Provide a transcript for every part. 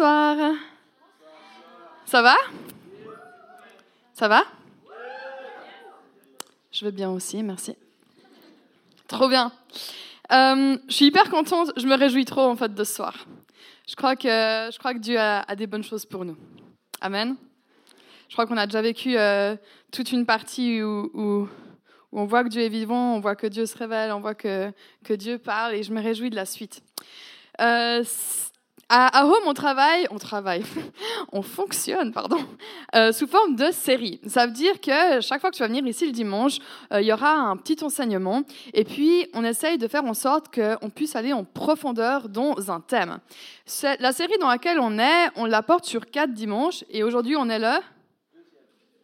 Bonsoir. Ça va? Ça va? Je vais bien aussi, merci. Trop bien. Euh, je suis hyper contente, je me réjouis trop en fait de ce soir. Je crois que, je crois que Dieu a, des bonnes choses pour nous. Amen. Je crois qu'on a déjà vécu euh, toute une partie où, où, où on voit que Dieu est vivant, on voit que Dieu se révèle, on voit que, que Dieu parle et je me réjouis de la suite. Euh, à, Home, on travaille, on travaille, on fonctionne, pardon, euh, sous forme de série. Ça veut dire que chaque fois que tu vas venir ici le dimanche, euh, il y aura un petit enseignement et puis on essaye de faire en sorte qu'on puisse aller en profondeur dans un thème. La série dans laquelle on est, on la porte sur quatre dimanches et aujourd'hui on est le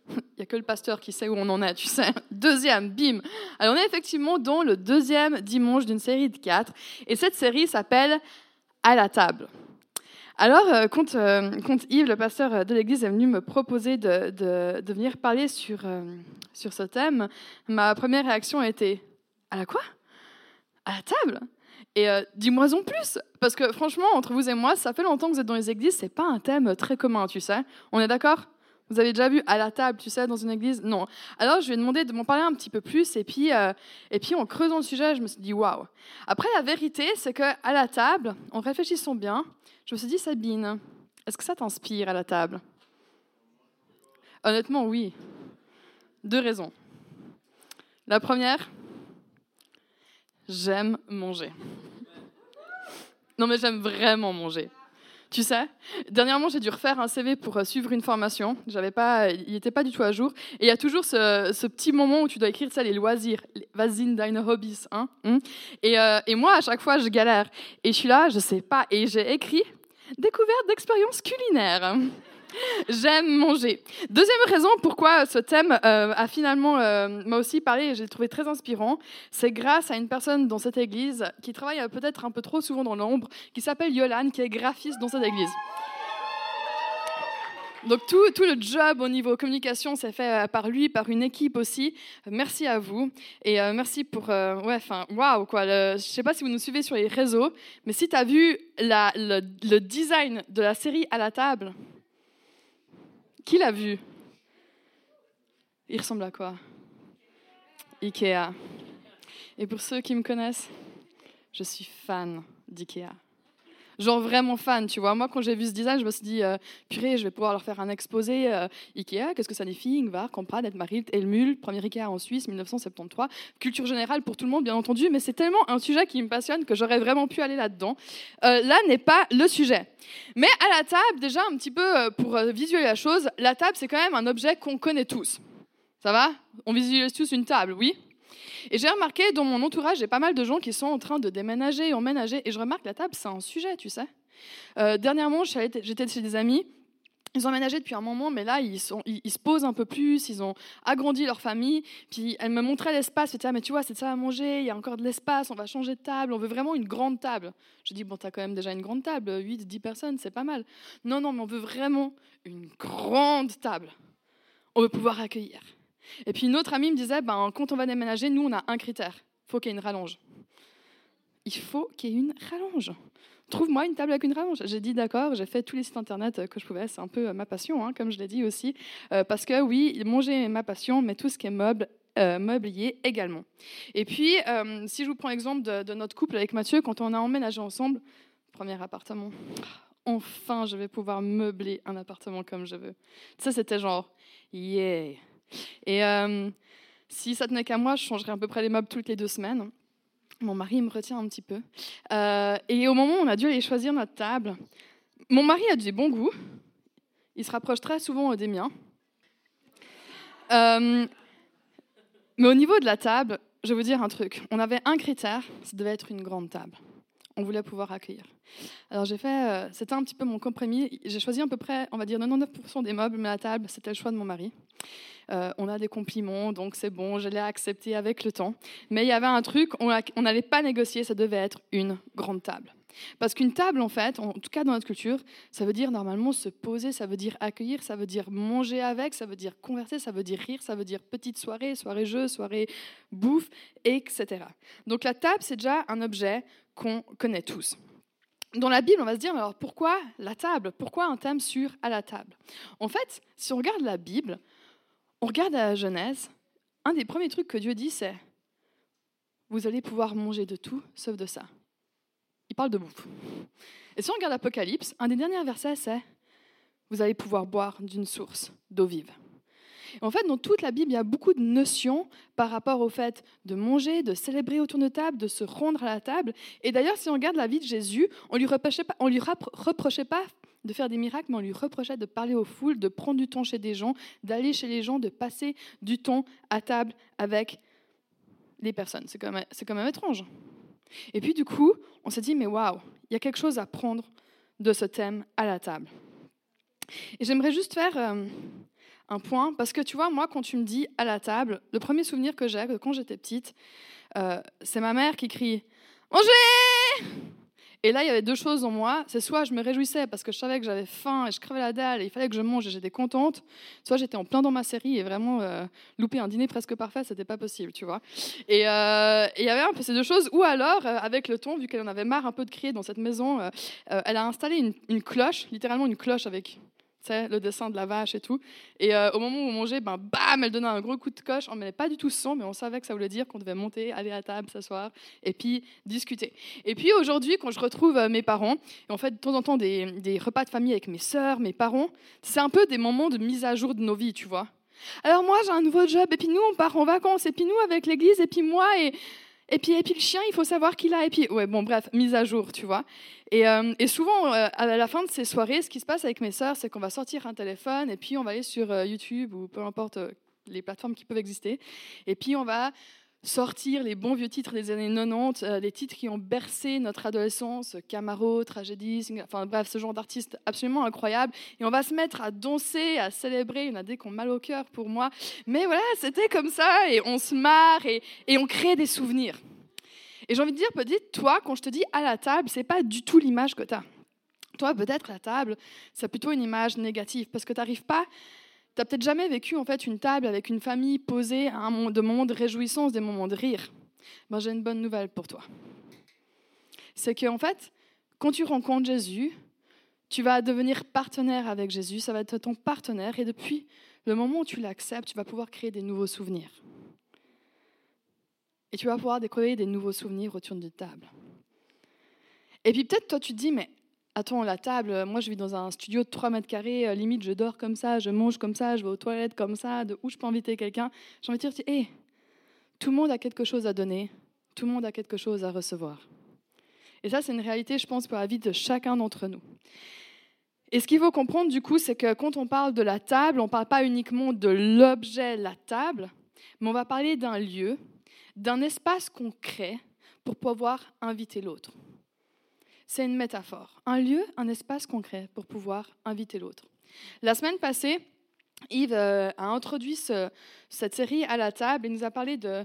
il n'y a que le pasteur qui sait où on en est, tu sais. Deuxième, bim. Alors on est effectivement dans le deuxième dimanche d'une série de quatre. Et cette série s'appelle À la table. Alors, euh, euh, quand, Yves, le pasteur de l'église, est venu me proposer de, de, venir parler sur, euh, sur ce thème, ma première réaction a été À la quoi? À la table? Et dis-moi en plus, parce que franchement, entre vous et moi, ça fait longtemps que vous êtes dans les églises, c'est pas un thème très commun, tu sais. On est d'accord? Vous avez déjà vu à la table, tu sais, dans une église? Non. Alors, je lui ai demandé de m'en parler un petit peu plus, et puis, et puis en creusant le sujet, je me suis dit, waouh. Après, la vérité, c'est qu'à la table, en réfléchissant bien, je me suis dit, Sabine, est-ce que ça t'inspire à la table? Honnêtement, oui. Deux raisons. La première, j'aime manger. Non, mais j'aime vraiment manger. Tu sais, dernièrement, j'ai dû refaire un CV pour euh, suivre une formation. J'avais pas, il n'était pas du tout à jour. Et il y a toujours ce, petit moment où tu dois écrire ça, les loisirs. Vas-y, deine hobbies. Hein, hein et, euh, et, moi, à chaque fois, je galère. Et je suis là, je sais pas. Et j'ai écrit découverte d'expérience culinaire. J'aime manger. Deuxième raison pourquoi ce thème euh, a finalement euh, m'a aussi parlé et j'ai trouvé très inspirant, c'est grâce à une personne dans cette église qui travaille euh, peut-être un peu trop souvent dans l'ombre, qui s'appelle Yolande, qui est graphiste dans cette église. Donc tout, le job au niveau communication s'est fait par lui, par une équipe aussi. Merci à vous et euh, merci pour euh, ouais enfin waouh quoi. Le, je sais pas si vous nous suivez sur les réseaux, mais si tu as vu le, le, design de la série à la table, qui l'a vu? Il ressemble à quoi? Ikea. Et pour ceux qui me connaissent, je suis fan d'Ikea genre vraiment fan, tu vois. Moi, quand j'ai vu ce design, je me suis dit, euh, purée, je vais pouvoir leur faire un exposé euh, Ikea, qu'est-ce que ça signifie Ingvar, Comprad, Edmarit, Elmul, premier Ikea en Suisse, 1973. Culture générale pour tout le monde, bien entendu, mais c'est tellement un sujet qui me passionne que j'aurais vraiment pu aller là-dedans. Euh, là n'est pas le sujet. Mais à la table, déjà, un petit peu euh, pour visualiser la chose, la table, c'est quand même un objet qu'on connaît tous. Ça va? On visualise tous une table, oui? Et j'ai remarqué dans mon entourage, j'ai pas mal de gens qui sont en train de déménager, emménager, et je remarque la table, c'est un sujet, tu sais. Euh, dernièrement, j'étais chez des amis. Ils ont emménagé depuis un moment, mais là, ils, se posent un peu plus, ils ont agrandi leur famille. Puis elle me montrait l'espace, elle ah, mais tu vois, c'est ça à manger, il y a encore de l'espace, on va changer de table, on veut vraiment une grande table. Je dis, bon, t'as quand même déjà une grande table, 8, 10 personnes, c'est pas mal. Non, non, mais on veut vraiment une grande table. On veut pouvoir accueillir. Et puis une autre amie me disait, ben, quand on va déménager, nous, on a un critère. Il faut qu'il y ait une rallonge. Il faut qu'il y ait une rallonge. Trouve-moi une table avec une rallonge. J'ai dit d'accord, j'ai fait tous les sites internet que je pouvais. C'est un peu ma passion, hein, comme je l'ai dit aussi. Euh, parce que oui, manger est ma passion, mais tout ce qui est meuble, euh, meublier également. Et puis, euh, si je vous prends l'exemple de, de, notre couple avec Mathieu, quand on a emménagé ensemble, premier appartement, enfin je vais pouvoir meubler un appartement comme je veux. Ça, c'était genre, yeah, et euh, si ça tenait qu'à moi, je changerais à peu près les meubles toutes les deux semaines. Mon mari me retient un petit peu. Euh, et au moment où on a dû aller choisir notre table, mon mari a du bon goût. Il se rapproche très souvent des miens. Euh, mais au niveau de la table, je vais vous dire un truc. On avait un critère, ça devait être une grande table. On voulait pouvoir accueillir. Alors j'ai fait, euh, c'était un petit peu mon compromis. J'ai choisi à peu près, on va dire 99% des meubles, mais la table, c'était le choix de mon mari. Euh, on a des compliments, donc c'est bon, je l'ai accepté avec le temps. Mais il y avait un truc, on n'allait pas négocier, ça devait être une grande table. Parce qu'une table, en fait, en tout cas dans notre culture, ça veut dire normalement se poser, ça veut dire accueillir, ça veut dire manger avec, ça veut dire converser, ça veut dire rire, ça veut dire petite soirée, soirée jeu, soirée bouffe, etc. Donc la table, c'est déjà un objet qu'on connaît tous. Dans la Bible, on va se dire, alors pourquoi la table? Pourquoi un thème sur à la table? En fait, si on regarde la Bible, on regarde la Genèse, un des premiers trucs que Dieu dit, c'est, vous allez pouvoir manger de tout sauf de ça. Il parle de bouffe. Et si on regarde l'Apocalypse, un des derniers versets, c'est, vous allez pouvoir boire d'une source d'eau vive. En fait, dans toute la Bible, il y a beaucoup de notions par rapport au fait de manger, de célébrer autour de table, de se rendre à la table. Et d'ailleurs, si on regarde la vie de Jésus, on lui reprochait pas, lui reprochait pas de faire des miracles, mais on lui reprochait de parler aux foules, de prendre du temps chez des gens, d'aller chez les gens, de passer du temps à table avec les personnes. C'est quand, quand, même étrange. Et puis du coup, on s'est dit, mais waouh, il y a quelque chose à prendre de ce thème à la table. Et j'aimerais juste faire euh, un point, parce que tu vois, moi, quand tu me dis à la table, le premier souvenir que j'ai quand j'étais petite, euh, c'est ma mère qui crie Mangez Et là, il y avait deux choses en moi. C'est soit je me réjouissais parce que je savais que j'avais faim et je crevais la dalle et il fallait que je mange et j'étais contente, soit j'étais en plein dans ma série et vraiment euh, louper un dîner presque parfait, c'était pas possible, tu vois. Et euh, il y avait un peu ces deux choses. Ou alors, avec le ton, vu qu'elle en avait marre un peu de crier dans cette maison, elle a installé une cloche, littéralement une cloche avec le dessin de la vache et tout. Et euh, au moment où on mangeait, ben, bam, elle donnait un gros coup de coche. On ne pas du tout son, mais on savait que ça voulait dire qu'on devait monter, aller à table, s'asseoir et puis discuter. Et puis aujourd'hui, quand je retrouve euh, mes parents, et on fait de temps en temps des, des repas de famille avec mes sœurs, mes parents, c'est un peu des moments de mise à jour de nos vies, tu vois. Alors moi, j'ai un nouveau job, et puis nous, on part en vacances, et puis nous, avec l'église, et puis moi, et et puis, et puis le chien, il faut savoir qu'il a. Et puis, ouais, bon, bref, mise à jour, tu vois. Et, euh, et souvent, euh, à la fin de ces soirées, ce qui se passe avec mes sœurs, c'est qu'on va sortir un téléphone et puis on va aller sur euh, YouTube ou peu importe les plateformes qui peuvent exister. Et puis on va sortir les bons vieux titres des années 90, euh, les titres qui ont bercé notre adolescence, Camaro, Tragédie, enfin bref, ce genre d'artistes absolument incroyable. Et on va se mettre à danser, à célébrer. Il y en a des qui ont mal au cœur pour moi. Mais voilà, c'était comme ça et on se marre et, on crée des souvenirs. Et j'ai envie de dire, peut-être, toi, quand je te dis à la table, c'est pas du tout l'image que tu as. Toi, peut-être, la table, c'est plutôt une image négative parce que tu n'arrives pas tu n'as peut-être jamais vécu en fait une table avec une famille posée à un moment de moments de réjouissance, des moments de rire. Ben, j'ai une bonne nouvelle pour toi. C'est que en fait, quand tu rencontres Jésus, tu vas devenir partenaire avec Jésus, ça va être ton partenaire, et depuis le moment où tu l'acceptes, tu vas pouvoir créer des nouveaux souvenirs. Et tu vas pouvoir découvrir des nouveaux souvenirs autour de table. Et puis peut-être toi tu te dis, mais attends, la table, euh, moi je vis dans un studio de 3 mètres carrés, euh, limite je dors comme ça, je mange comme ça, je vais aux toilettes comme ça, de où je peux inviter quelqu'un. J'ai envie de dire, hé, tout le monde a quelque chose à donner, tout le monde a quelque chose à recevoir. Et ça, c'est une réalité, je pense, pour la vie de chacun d'entre nous. Et ce qu'il faut comprendre, du coup, c'est que quand on parle de la table, on ne parle pas uniquement de l'objet, la table, mais on va parler d'un lieu, d'un espace qu'on crée pour pouvoir inviter l'autre c'est une métaphore. Un lieu, un espace concret pour pouvoir inviter l'autre. La semaine passée, Yves euh, a introduit cette série à la table et nous a parlé de,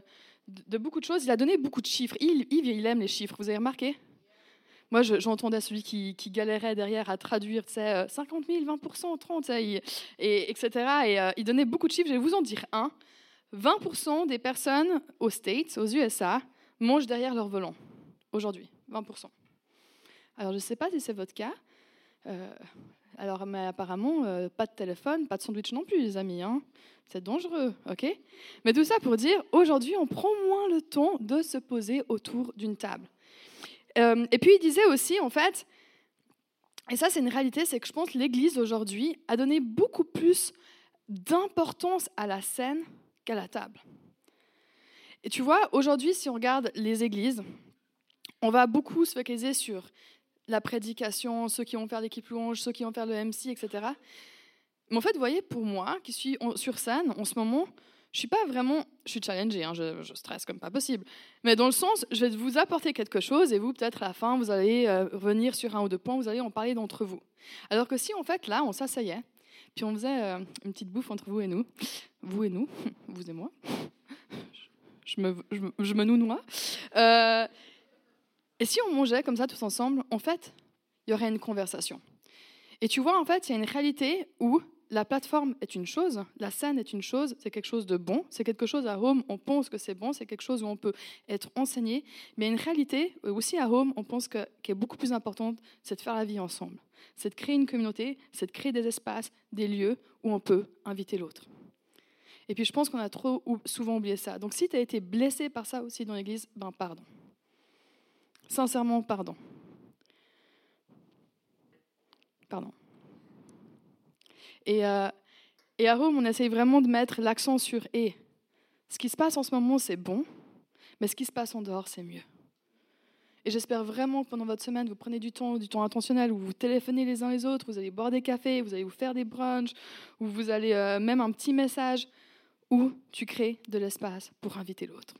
beaucoup de choses. Il a donné beaucoup de chiffres. Yves, il aime les chiffres, vous avez remarqué? Moi, j'entendais celui qui, galérait derrière à traduire, tu sais, 50 000, 20% 30, et, etc. Et euh, il donnait beaucoup de chiffres. Je vais vous en dire un. 20% des personnes aux States, aux USA, mangent derrière leur volant aujourd'hui. 20 alors, je ne sais pas si c'est votre cas. Euh, alors, mais apparemment, euh, pas de téléphone, pas de sandwich non plus, les amis. Hein. C'est dangereux, ok? Mais tout ça pour dire, aujourd'hui, on prend moins le temps de se poser autour d'une table. Euh, et puis, il disait aussi, en fait, et ça, c'est une réalité, c'est que je pense que l'Église aujourd'hui a donné beaucoup plus d'importance à la scène qu'à la table. Et tu vois, aujourd'hui, si on regarde les églises, on va beaucoup se focaliser sur la prédication, ceux qui vont faire l'équipe louange, ceux qui vont faire le MC, etc. Mais en fait, vous voyez, pour moi, qui suis sur scène en ce moment, je suis pas vraiment, je suis challengée, hein, je, stresse comme pas possible. Mais dans le sens, je vais vous apporter quelque chose et vous, peut-être à la fin, vous allez euh, revenir sur un ou deux points, vous allez en parler d'entre vous. Alors que si en fait, là, on s'asseyait, puis on faisait euh, une petite bouffe entre vous et nous, vous et nous, vous et moi, je me, je, je me nounoie. Euh, et si on mangeait comme ça tous ensemble, en fait, il y aurait une conversation. Et tu vois, en fait, il y a une réalité où la plateforme est une chose, la scène est une chose, c'est quelque chose de bon, c'est quelque chose à Home, on pense que c'est bon, c'est quelque chose où on peut être enseigné, mais une réalité aussi à Home, on pense que, qui est beaucoup plus importante, c'est de faire la vie ensemble, c'est de créer une communauté, c'est de créer des espaces, des lieux où on peut inviter l'autre. Et puis je pense qu'on a trop souvent oublié ça. Donc si tu as été blessé par ça aussi dans l'Église, ben pardon. Sincèrement, pardon. Pardon. Et, euh, et à Rome, on essaye vraiment de mettre l'accent sur et. Ce qui se passe en ce moment, c'est bon, mais ce qui se passe en dehors, c'est mieux. Et j'espère vraiment que pendant votre semaine, vous prenez du temps, du temps intentionnel, où vous téléphonez les uns les autres, vous allez boire des cafés, vous allez vous faire des brunchs, ou vous allez euh, même un petit message, où tu crées de l'espace pour inviter l'autre.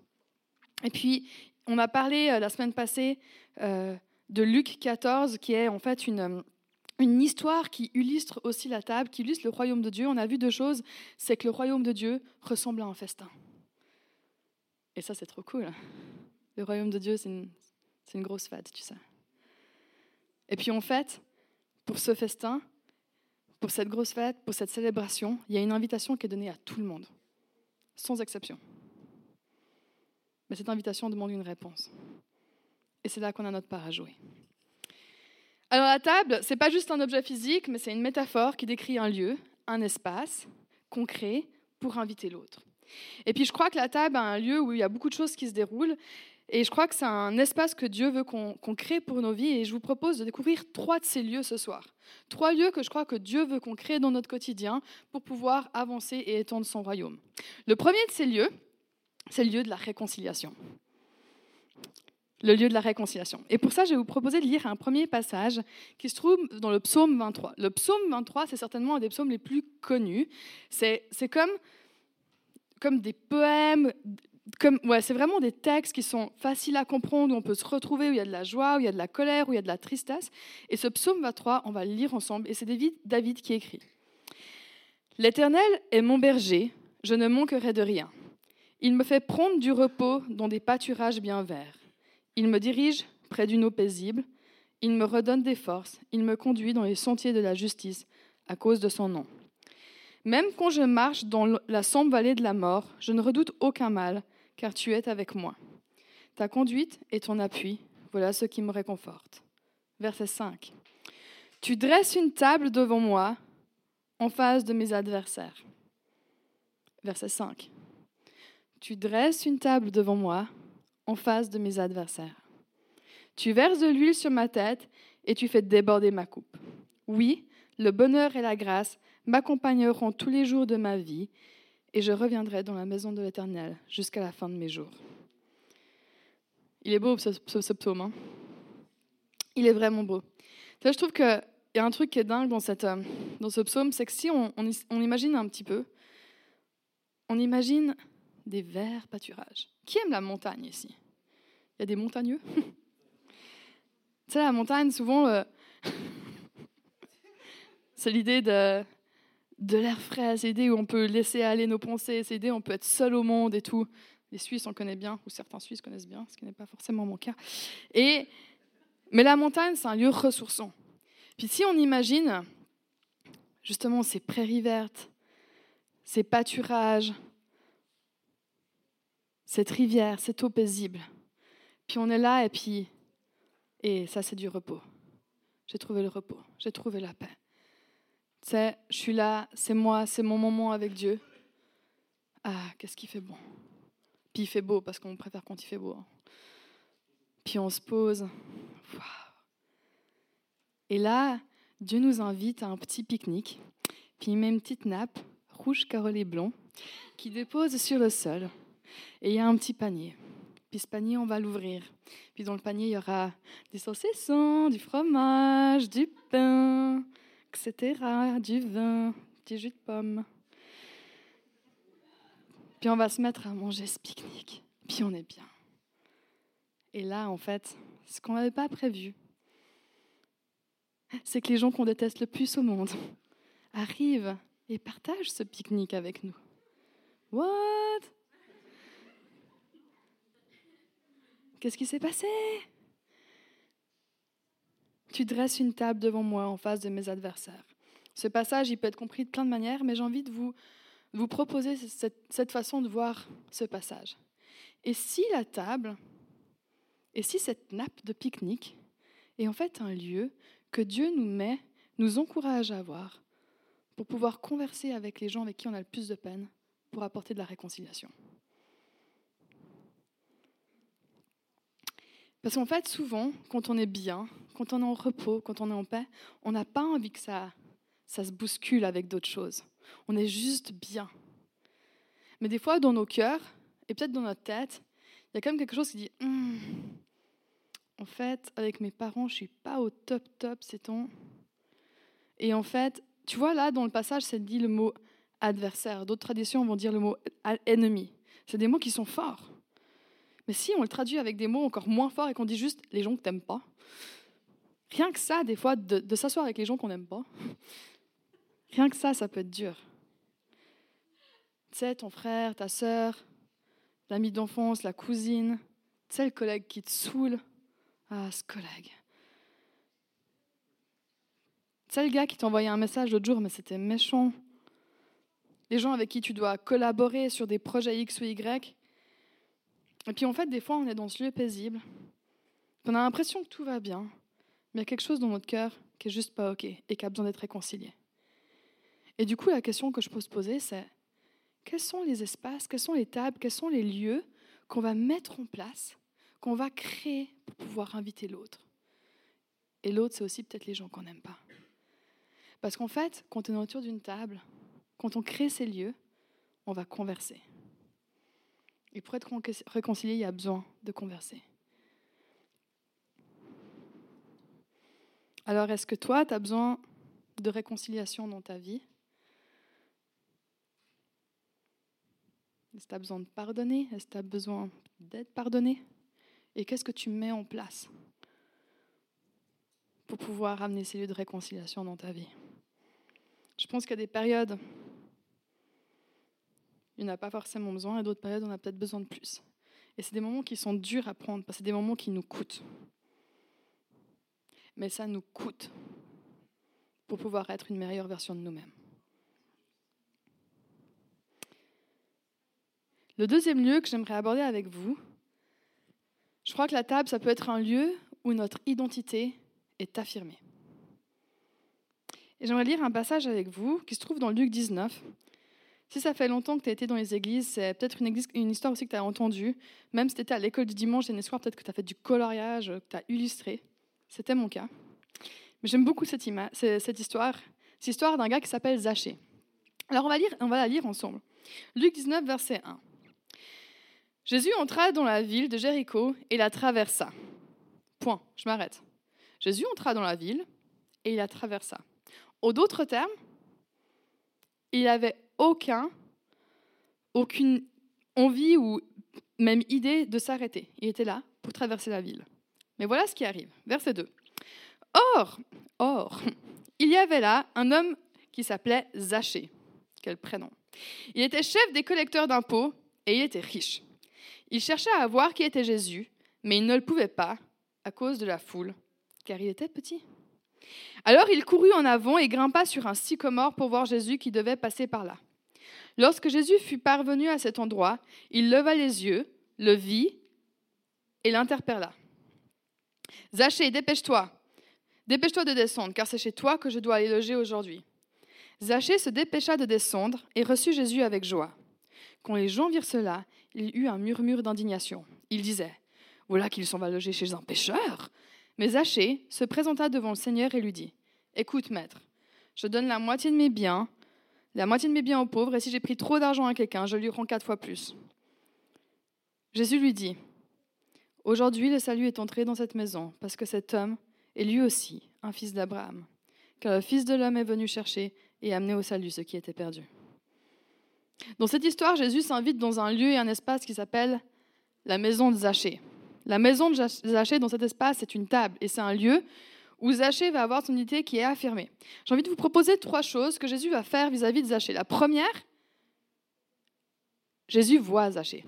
Et puis, on a parlé euh, la semaine passée euh, de Luc 14, qui est en fait une, une histoire qui illustre aussi la table, qui illustre le royaume de Dieu. On a vu deux choses, c'est que le royaume de Dieu ressemble à un festin. Et ça, c'est trop cool. Le royaume de Dieu, c'est une, une, grosse fête, tu sais. Et puis en fait, pour ce festin, pour cette grosse fête, pour cette célébration, il y a une invitation qui est donnée à tout le monde, sans exception. Mais cette invitation demande une réponse. Et c'est là qu'on a notre part à jouer. Alors la table, c'est pas juste un objet physique, mais c'est une métaphore qui décrit un lieu, un espace concret pour inviter l'autre. Et puis je crois que la table est un lieu où il y a beaucoup de choses qui se déroulent. Et je crois que c'est un espace que Dieu veut qu'on crée pour nos vies. Et je vous propose de découvrir trois de ces lieux ce soir. Trois lieux que je crois que Dieu veut qu'on crée dans notre quotidien pour pouvoir avancer et étendre son royaume. Le premier de ces lieux, c'est le lieu de la réconciliation le lieu de la réconciliation. Et pour ça, je vais vous proposer de lire un premier passage qui se trouve dans le psaume 23. Le psaume 23, c'est certainement un des psaumes les plus connus. C'est comme, comme des poèmes, comme, ouais, c'est vraiment des textes qui sont faciles à comprendre, où on peut se retrouver, où il y a de la joie, où il y a de la colère, où il y a de la tristesse. Et ce psaume 23, on va le lire ensemble, et c'est David qui écrit. L'Éternel est mon berger, je ne manquerai de rien. Il me fait prendre du repos dans des pâturages bien verts. Il me dirige près d'une eau paisible, il me redonne des forces, il me conduit dans les sentiers de la justice à cause de son nom. Même quand je marche dans la sombre vallée de la mort, je ne redoute aucun mal, car tu es avec moi. Ta conduite et ton appui, voilà ce qui me réconforte. Verset 5. Tu dresses une table devant moi en face de mes adversaires. Verset 5. Tu dresses une table devant moi en face de mes adversaires. Tu verses de l'huile sur ma tête et tu fais déborder ma coupe. Oui, le bonheur et la grâce m'accompagneront tous les jours de ma vie et je reviendrai dans la maison de l'Éternel jusqu'à la fin de mes jours. Il est beau ce, psaume. Hein. Il est vraiment beau. je trouve qu'il y a un truc qui est dingue dans, euh, ce psaume, c'est que si on imagine un petit peu, on imagine des verts pâturages. Qui aime la montagne ici? Il y a des montagneux? Tu sais, la montagne, souvent, euh, c'est l'idée de, de l'air frais, c'est l'idée où on peut laisser aller nos pensées, c'est l'idée où on peut être seul au monde et tout. Les Suisses, on connaît bien, ou certains Suisses connaissent bien, ce qui n'est pas forcément mon cas. Et, mais la montagne, c'est un lieu ressourçant. Puis si on imagine justement ces prairies vertes, ces pâturages, cette rivière, cette eau paisible. Puis on est là et puis, et ça c'est du repos. J'ai trouvé le repos, j'ai trouvé la paix. Tu sais, je suis là, c'est moi, c'est mon moment avec Dieu. Ah, qu'est-ce qui fait bon. Puis il fait beau parce qu'on préfère quand il fait beau. Hein. Puis on se pose. Et là, Dieu nous invite à un petit pique-nique. Puis il met une petite nappe rouge carolé blond qui dépose sur le sol. Et il y a un petit panier. Puis ce panier, on va l'ouvrir. Puis dans le panier, il y aura des saucissons, du fromage, du pain, etc., du vin, du jus de pomme. Puis on va se mettre à manger ce pique-nique. Puis on est bien. Et là, en fait, ce qu'on n'avait pas prévu, c'est que les gens qu'on déteste le plus au monde arrivent et partagent ce pique-nique avec nous. What? Qu'est-ce qui s'est passé? Tu dresses une table devant moi en face de mes adversaires. Ce passage, il peut être compris de plein de manières, mais j'ai envie de vous, proposer cette, cette façon de voir ce passage. Et si la table, et si cette nappe de pique-nique est en fait un lieu que Dieu nous met, nous encourage à avoir pour pouvoir converser avec les gens avec qui on a le plus de peine, pour apporter de la réconciliation? Parce qu'en fait, souvent, quand on est bien, quand on est en repos, quand on est en paix, on n'a pas envie que ça, ça se bouscule avec d'autres choses. On est juste bien. Mais des fois, dans nos cœurs, et peut-être dans notre tête, il y a quand même quelque chose qui dit hum, En fait, avec mes parents, je ne suis pas au top top, c'est ton. Et en fait, tu vois, là, dans le passage, c'est dit le mot adversaire. D'autres traditions vont dire le mot ennemi. C'est des mots qui sont forts. Mais si on le traduit avec des mots encore moins forts et qu'on dit juste les gens que t'aimes pas, rien que ça, des fois, de, s'asseoir avec les gens qu'on n'aime pas, rien que ça, ça peut être dur. Tu sais, ton frère, ta sœur, l'ami d'enfance, la cousine, tu sais, le collègue qui te saoule. Ah, ce collègue. Tu sais, le gars qui t'a envoyé un message l'autre jour, mais c'était méchant. Les gens avec qui tu dois collaborer sur des projets X ou Y. Et puis en fait, des fois, on est dans ce lieu paisible. On a l'impression que tout va bien, mais il y a quelque chose dans notre cœur qui est juste pas OK et qui a besoin d'être réconcilié. Et du coup, la question que je peux se poser, c'est quels sont les espaces, quelles sont les tables, quels sont les lieux qu'on va mettre en place, qu'on va créer pour pouvoir inviter l'autre? Et l'autre, c'est aussi peut-être les gens qu'on n'aime pas. Parce qu'en fait, quand on est autour d'une table, quand on crée ces lieux, on va converser. Et pour être réconcilié, il y a besoin de converser. Alors, est-ce que toi, tu as besoin de réconciliation dans ta vie? Est-ce que tu as besoin de pardonner? Est-ce que tu as besoin d'être pardonné? Et qu'est-ce que tu mets en place pour pouvoir amener ces lieux de réconciliation dans ta vie? Je pense qu'il y a des périodes il n'a pas forcément besoin, et d'autres périodes, on a peut-être besoin de plus. Et c'est des moments qui sont durs à prendre, parce que c'est des moments qui nous coûtent. Mais ça nous coûte pour pouvoir être une meilleure version de nous-mêmes. Le deuxième lieu que j'aimerais aborder avec vous, je crois que la table, ça peut être un lieu où notre identité est affirmée. Et j'aimerais lire un passage avec vous qui se trouve dans Luc 19, si ça fait longtemps que tu as été dans les églises, c'est peut-être une, histoire aussi que tu as entendue. Même si tu étais à l'école du dimanche et soir, peut-être que tu as fait du coloriage, que tu as illustré. C'était mon cas. Mais j'aime beaucoup cette, cette histoire. C'est l'histoire d'un gars qui s'appelle Zachée. Alors on va, lire, on va la lire ensemble. Luc 19, verset 1. Jésus entra dans la ville de Jéricho et la traversa. Point, je m'arrête. Jésus entra dans la ville et il la traversa. En d'autres termes, il avait aucun, aucune envie ou même idée de s'arrêter. Il était là pour traverser la ville. Mais voilà ce qui arrive. Verset 2. Or, or, il y avait là un homme qui s'appelait Zachée. Quel prénom. Il était chef des collecteurs d'impôts et il était riche. Il cherchait à voir qui était Jésus, mais il ne le pouvait pas à cause de la foule, car il était petit. Alors il courut en avant et grimpa sur un sycomore pour voir Jésus qui devait passer par là. Lorsque Jésus fut parvenu à cet endroit, il leva les yeux, le vit et l'interpella. Zachée, dépêche-toi, dépêche-toi de descendre, car c'est chez toi que je dois aller loger aujourd'hui. Zachée se dépêcha de descendre et reçut Jésus avec joie. Quand les gens virent cela, il eut un murmure d'indignation. Il disait Voilà qu'il s'en va loger chez un pécheur. Mais Zachée se présenta devant le Seigneur et lui dit Écoute, maître, je donne la moitié de mes biens la moitié de mes biens aux pauvres, et si j'ai pris trop d'argent à quelqu'un, je lui rends quatre fois plus. Jésus lui dit, Aujourd'hui le salut est entré dans cette maison, parce que cet homme est lui aussi un fils d'Abraham, car le Fils de l'homme est venu chercher et amener au salut ce qui était perdu. Dans cette histoire, Jésus s'invite dans un lieu et un espace qui s'appelle la maison de Zachée. La maison de Zachée, dans cet espace, c'est une table et c'est un lieu où Zachée va avoir son unité qui est affirmée. J'ai envie de vous proposer trois choses que Jésus va faire vis-à-vis de Zachée. La première, Jésus voit Zachée.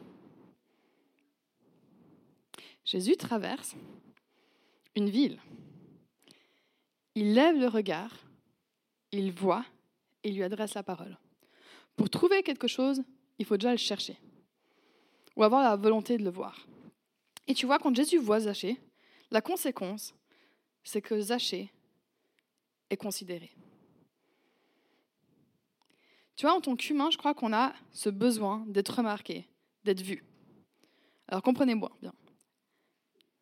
Jésus traverse une ville. Il lève le regard, il voit et lui adresse la parole. Pour trouver quelque chose, il faut déjà le chercher ou avoir la volonté de le voir. Et tu vois, quand Jésus voit Zachée, la conséquence, c'est que Zachée est considéré. Tu vois, en tant qu'humain, je crois qu'on a ce besoin d'être remarqué, d'être vu. Alors comprenez-moi bien.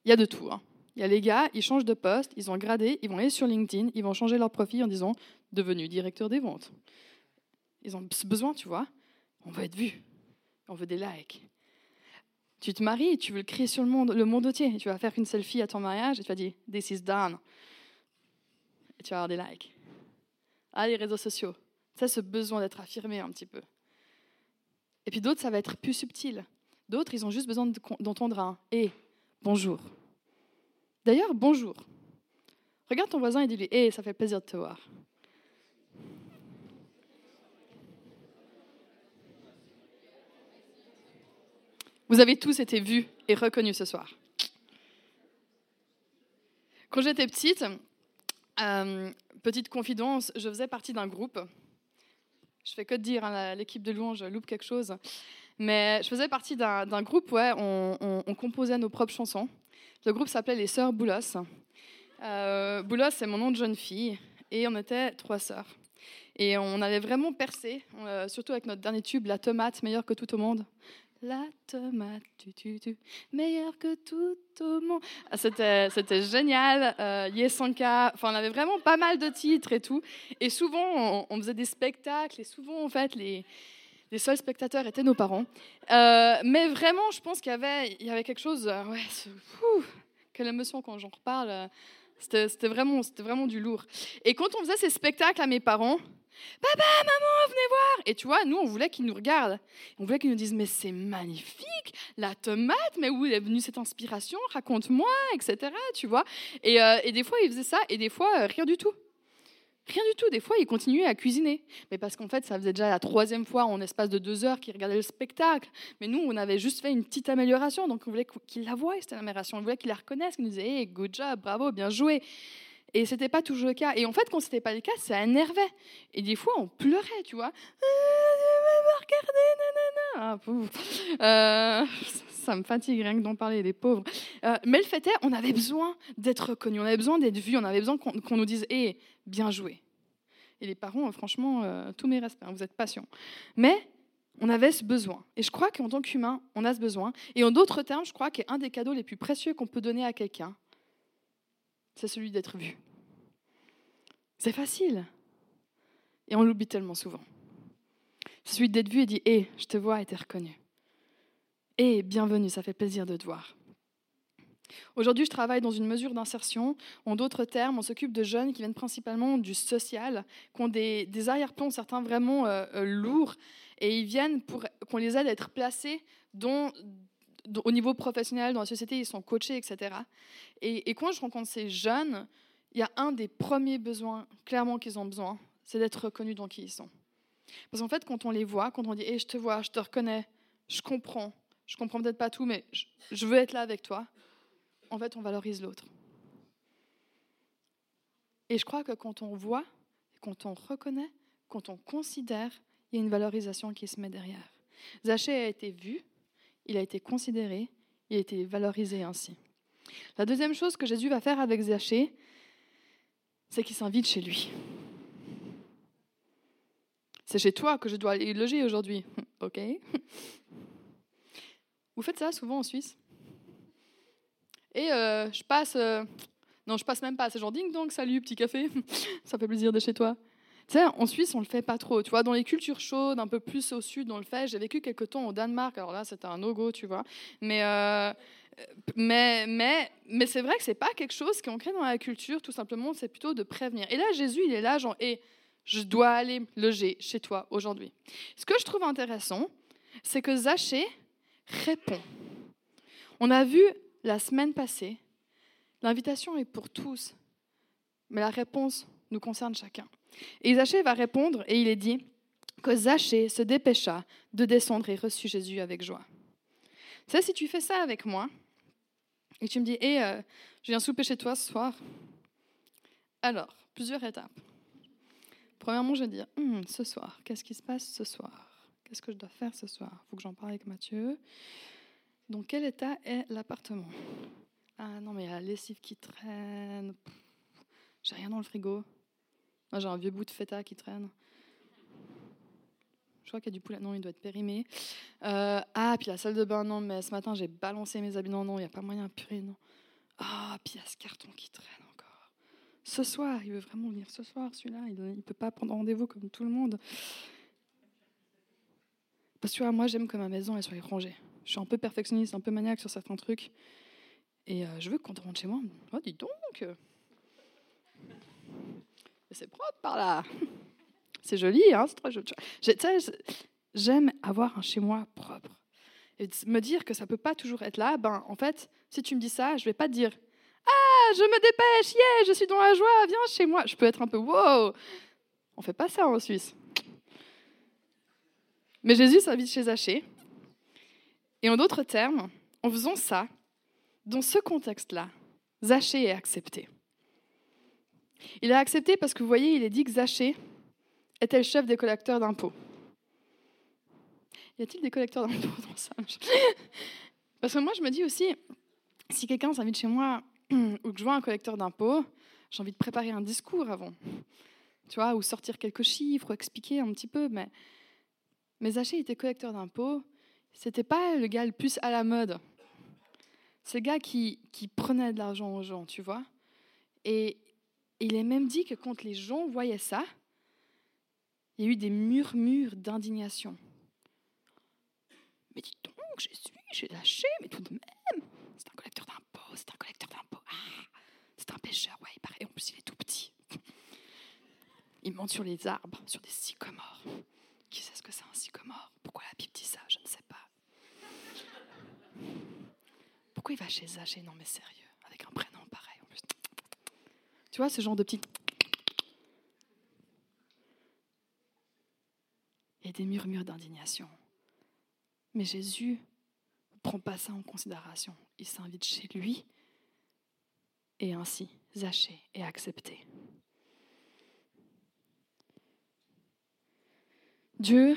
Il y a de tout. Hein. Il y a les gars, ils changent de poste, ils ont gradé, ils vont aller sur LinkedIn, ils vont changer leur profil en disant devenu directeur des ventes. Ils ont ce besoin, tu vois. On veut être vu. On veut des likes. Tu te maries, tu veux le crier sur le monde, le monde entier. Tu vas faire une selfie à ton mariage et tu vas dire This is done. Et tu vas avoir des likes. Ah, les réseaux sociaux. Ça, ce besoin d'être affirmé un petit peu. Et puis d'autres, ça va être plus subtil. D'autres, ils ont juste besoin d'entendre un et bonjour. D'ailleurs, bonjour. Regarde ton voisin et dis-lui Hé, ça fait plaisir de te voir. Vous avez tous été vus et reconnus ce soir. Quand j'étais petite, euh, petite confidence, je faisais partie d'un groupe. Je fais que de dire, hein, l'équipe de louange loupe quelque chose. Mais je faisais partie d'un groupe où on, on, composait nos propres chansons. Le groupe s'appelait les Sœurs Boulos. Euh, Boulos, c'est mon nom de jeune fille. Et on était trois sœurs. Et on allait vraiment percer, euh, surtout avec notre dernier tube, La tomate, meilleure que tout au monde. La tomate, tu, tu, tu, meilleure que tout au monde. Ah, c'était, c'était génial. Euh, Yesanka, enfin, on avait vraiment pas mal de titres et tout. Et souvent, on, faisait des spectacles et souvent, en fait, les, les seuls spectateurs étaient nos parents. Euh, mais vraiment, je pense qu'il y avait, il y avait quelque chose. Euh, ouais, quelle émotion quand j'en reparle. C'était, c'était, vraiment, c'était vraiment du lourd. Et quand on faisait ces spectacles à mes parents, Papa, maman, venez voir Et tu vois, nous, on voulait qu'ils nous regardent. On voulait qu'ils nous disent, mais c'est magnifique, la tomate, mais où est venue cette inspiration? Raconte-moi, etc. Tu vois et, euh, et, des fois, ils faisaient ça, et des fois, euh, rien du tout. Rien du tout. Des fois, ils continuaient à cuisiner. Mais parce qu'en fait, ça faisait déjà la troisième fois en espace de deux heures qu'ils regardaient le spectacle. Mais nous, on avait juste fait une petite amélioration. Donc, on voulait qu'ils la voient, cette amélioration. On voulait qu'ils la reconnaissent, qu'ils nous disaient hey, good job, bravo, bien joué. Et c'était pas toujours le cas. Et en fait, quand c'était pas le cas, ça énervait. Et des fois, on pleurait, tu vois. Ah, euh, ça me fatigue rien que d'en parler, les pauvres. Euh, mais le fait est, on avait besoin d'être reconnus, on avait besoin d'être vus, on avait besoin qu'on nous dise Hé, bien joué. Et les parents, euh, franchement, tous mes respects, hein, vous êtes patients. Mais on avait ce besoin. Et je crois qu'en tant qu'humain, on a ce besoin. Et en d'autres termes, je crois qu'un des cadeaux les plus précieux qu'on peut donner à quelqu'un, c'est celui d'être vu. C'est facile. Et on l'oublie tellement souvent. C'est celui d'être vu et dit Hé, je te vois et t'es reconnu. Hé, bienvenue, ça fait plaisir de te voir. Aujourd'hui, je travaille dans une mesure d'insertion. En d'autres termes, on s'occupe de jeunes qui viennent principalement du social, qui ont des, arrière-plans, certains vraiment euh, euh, lourds, et ils viennent pour qu'on les aide à être placés dans, au niveau professionnel, dans la société, ils sont coachés, etc. Et, quand je rencontre ces jeunes, il y a un des premiers besoins, clairement, qu'ils ont besoin, c'est d'être reconnus dans qui ils sont. Parce qu'en fait, quand on les voit, quand on dit hey, je te vois, je te reconnais, je comprends, je comprends peut-être pas tout, mais je, veux être là avec toi, en fait, on valorise l'autre. Et je crois que quand on voit, quand on reconnaît, quand on considère, il y a une valorisation qui se met derrière. Zachée a été vu, il a été considéré, il a été valorisé ainsi. La deuxième chose que Jésus va faire avec Zachée, c'est qu'il s'invite chez lui. C'est chez toi que je dois aller loger aujourd'hui. ok. Vous faites ça souvent en Suisse? Et euh, je passe. Euh, non, je passe même pas. C'est genre ding dong, salut, petit café. ça fait plaisir d'être chez toi. Tu sais, en Suisse, on le fait pas trop. Tu vois, dans les cultures chaudes, un peu plus au sud, on le fait. J'ai vécu quelques temps au Danemark. Alors là, c'était un no-go, tu vois. Mais, euh, mais, mais, mais c'est vrai que c'est pas quelque chose qui est ancré dans la culture, tout simplement. C'est plutôt de prévenir. Et là, Jésus, il est là, genre, et Je dois aller loger chez toi aujourd'hui. Ce que je trouve intéressant, c'est que Zachée répond. On a vu la semaine passée, l'invitation est pour tous, mais la réponse nous concerne chacun. Et Zachée va répondre et il est dit que Zachée se dépêcha de descendre et reçut Jésus avec joie. Tu sais, si tu fais ça avec moi et tu me dis, hé, euh, je viens souper chez toi ce soir, alors, plusieurs étapes. Premièrement, je vais dire, hum, ce soir, qu'est-ce qui se passe ce soir? Qu'est-ce que je dois faire ce soir? Il faut que j'en parle avec Mathieu. Dans quel état est l'appartement? Ah non, mais il y a la lessive qui traîne. J'ai rien dans le frigo. J'ai un vieux bout de feta qui traîne. Je crois qu'il y a du poulet. Non, il doit être périmé. Euh, ah, puis la salle de bain, non, mais ce matin, j'ai balancé mes habits. Non, non, il n'y a pas moyen, purée, non. Ah, puis il y a ce carton qui traîne encore. Ce soir, il veut vraiment venir ce soir, celui-là. Il ne peut pas prendre rendez-vous comme tout le monde. Parce que moi, j'aime que ma maison soit rangée. Je suis un peu perfectionniste, un peu maniaque sur certains trucs. Et euh, je veux que quand on rentre chez moi, oh, dis donc, c'est propre par là. C'est joli, hein, c'est très joli. J'aime avoir un chez moi propre. Et me dire que ça peut pas toujours être là, ben en fait, si tu me dis ça, je vais pas te dire Ah, je me dépêche, yeah, je suis dans la joie, viens chez moi. Je peux être un peu wow. On fait pas ça en Suisse. Mais Jésus s'invite chez Zachée. Et en d'autres termes, en faisant ça, dans ce contexte-là, Zachée est accepté. Il a accepté parce que vous voyez, il est dit que Zachée était le chef des collecteurs d'impôts. Y a-t-il des collecteurs d'impôts dans ça Parce que moi, je me dis aussi, si quelqu'un s'invite chez moi ou que je vois un collecteur d'impôts, j'ai envie de préparer un discours avant. Tu vois, ou sortir quelques chiffres, expliquer un petit peu. Mais, mais Zachée était collecteur d'impôts. C'était pas le gars le plus à la mode. C'est le gars qui, qui prenait de l'argent aux gens, tu vois. Et, il est même dit que quand les gens voyaient ça, il y a eu des murmures d'indignation. Mais dis donc, Jésus, j'ai lâché, mais tout de même, c'est un collecteur d'impôts, c'est un collecteur d'impôts. Ah, c'est un pêcheur, ouais, il paraît, en plus il est tout petit. Il monte sur les arbres, sur des sycomores. Qui sait ce que c'est un sycomore? Pourquoi la Bible dit ça? Je ne sais pas. Pourquoi il va chez Zachée Non mais sérieux, avec un prénom pareil en plus. Tu vois, ce genre de petit. Et des murmures d'indignation. Mais Jésus ne prend pas ça en considération. Il s'invite chez lui et ainsi Zachée est accepté. Dieu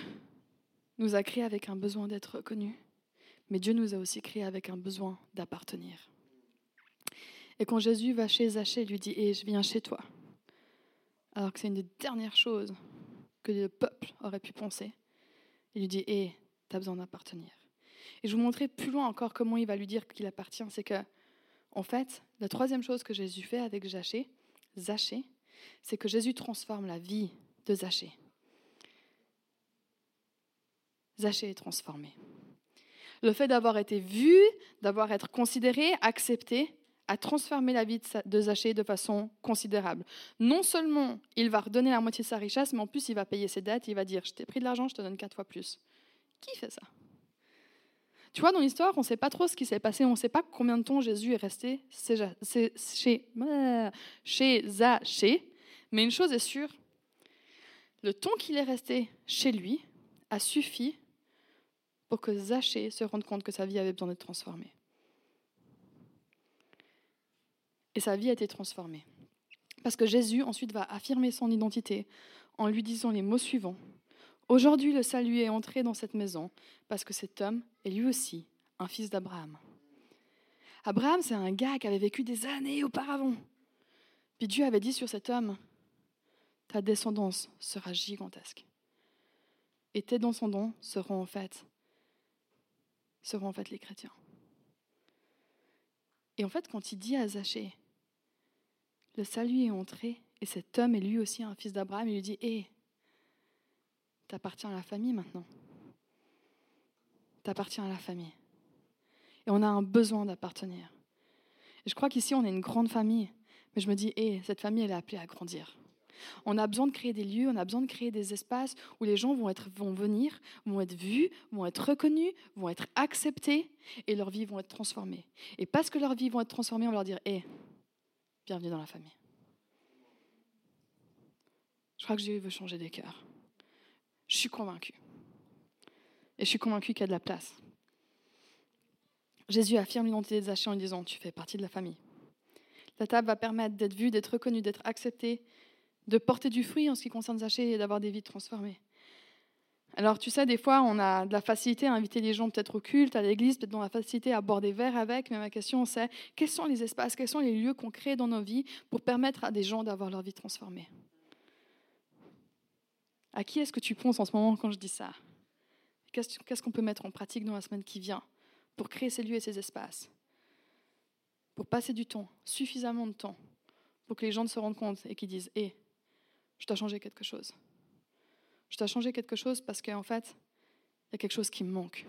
nous a créés avec un besoin d'être reconnus, mais Dieu nous a aussi créés avec un besoin d'appartenir. Et quand Jésus va chez Zachée, il lui dit Et je viens chez toi. Alors que c'est une des dernières choses que le peuple aurait pu penser. Il lui dit Eh, tu as besoin d'appartenir. Et je vous montrer plus loin encore comment il va lui dire qu'il appartient. C'est que, en fait, la troisième chose que Jésus fait avec Zachée, Zachée, c'est que Jésus transforme la vie de Zachée. Zachée est transformé. Le fait d'avoir été vu, d'avoir été considéré, accepté, a transformé la vie de Zachée de façon considérable. Non seulement il va redonner la moitié de sa richesse, mais en plus il va payer ses dettes, il va dire, je t'ai pris de l'argent, je te donne quatre fois plus. Qui fait ça? Tu vois, dans l'histoire, on ne sait pas trop ce qui s'est passé, on ne sait pas combien de temps Jésus est resté chez, chez Zachée, mais une chose est sûre, le temps qu'il est resté chez lui a suffi pour que Zachée se rende compte que sa vie avait besoin d'être transformée. Et sa vie a été transformée. Parce que Jésus ensuite va affirmer son identité en lui disant les mots suivants. Aujourd'hui, le salut est entré dans cette maison parce que cet homme est lui aussi un fils d'Abraham. Abraham, c'est un gars qui avait vécu des années auparavant. Puis Dieu avait dit sur cet homme, ta descendance sera gigantesque. Et tes descendants seront en fait, seront en fait les chrétiens. Et en fait, quand il dit à Zachée, le salut est entré, et cet homme est lui aussi un fils d'Abraham. Il lui dit Hé, t'appartiens à la famille maintenant. T'appartiens à la famille. Et on a un besoin d'appartenir. Je crois qu'ici, on est une grande famille. Mais je me dis Hé, cette famille, elle est appelée à grandir. On a besoin de créer des lieux, on a besoin de créer des espaces où les gens vont, être, vont venir, vont être vus, vont être reconnus, vont être acceptés et leurs vies vont être transformées. Et parce que leurs vies vont être transformées, on va leur dire Hé, bienvenue dans la famille. Je crois que Dieu veut changer des cœurs. Je suis convaincue. Et je suis convaincue qu'il y a de la place. Jésus affirme l'identité de Zachée en disant Tu fais partie de la famille. La table va permettre d'être vu, d'être reconnu, d'être accepté, de porter du fruit en ce qui concerne Zachée et d'avoir des vies transformées. Alors, tu sais, des fois, on a de la facilité à inviter les gens peut-être au culte, à l'église, peut-être dans la facilité à boire des verres avec, mais ma question c'est quels sont les espaces, quels sont les lieux qu'on crée dans nos vies pour permettre à des gens d'avoir leur vie transformée? À qui est-ce que tu penses en ce moment quand je dis ça? Qu'est-ce qu'on peut mettre en pratique dans la semaine qui vient pour créer ces lieux et ces espaces? Pour passer du temps, suffisamment de temps, pour que les gens se rendent compte et qu'ils disent Hé, je dois changer quelque chose. Je dois changer quelque chose parce qu'en fait, il y a quelque chose qui me manque.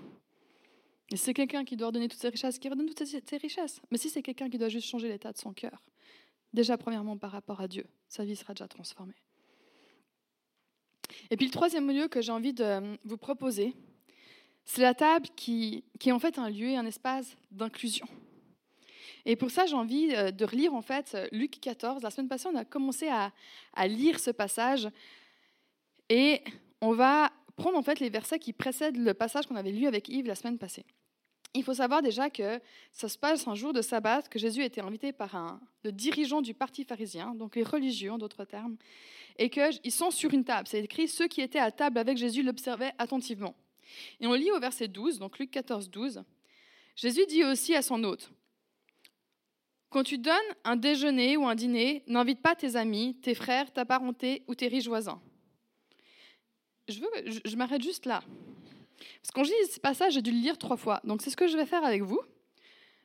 Et c'est quelqu'un qui doit redonner toutes ses richesses, qui redonne toutes ses richesses. Mais si c'est quelqu'un qui doit juste changer l'état de son cœur, déjà premièrement par rapport à Dieu, sa vie sera déjà transformée. Et puis le troisième lieu que j'ai envie de vous proposer, c'est la table qui, est en fait un lieu et un espace d'inclusion. Et pour ça, j'ai envie euh, de relire en fait Luc 14. La semaine passée, on a commencé à, lire ce passage et on va prendre en fait les versets qui précèdent le passage qu'on avait lu avec Yves la semaine passée. Il faut savoir déjà que ça se passe un jour de sabbat, que Jésus était invité par un, le dirigeant du parti pharisien, donc les religieux en d'autres termes, et qu'ils sont sur une table. C'est écrit, ceux qui étaient à table avec Jésus l'observaient attentivement. Et on lit au verset 12, donc Luc 14, 12, Jésus dit aussi à son hôte, quand tu donnes un déjeuner ou un dîner, n'invite pas tes amis, tes frères, ta parenté ou tes riches voisins. Je, veux, je, m'arrête juste là. Parce je lis ce passage, j'ai dû le lire trois fois. Donc c'est ce que je vais faire avec vous.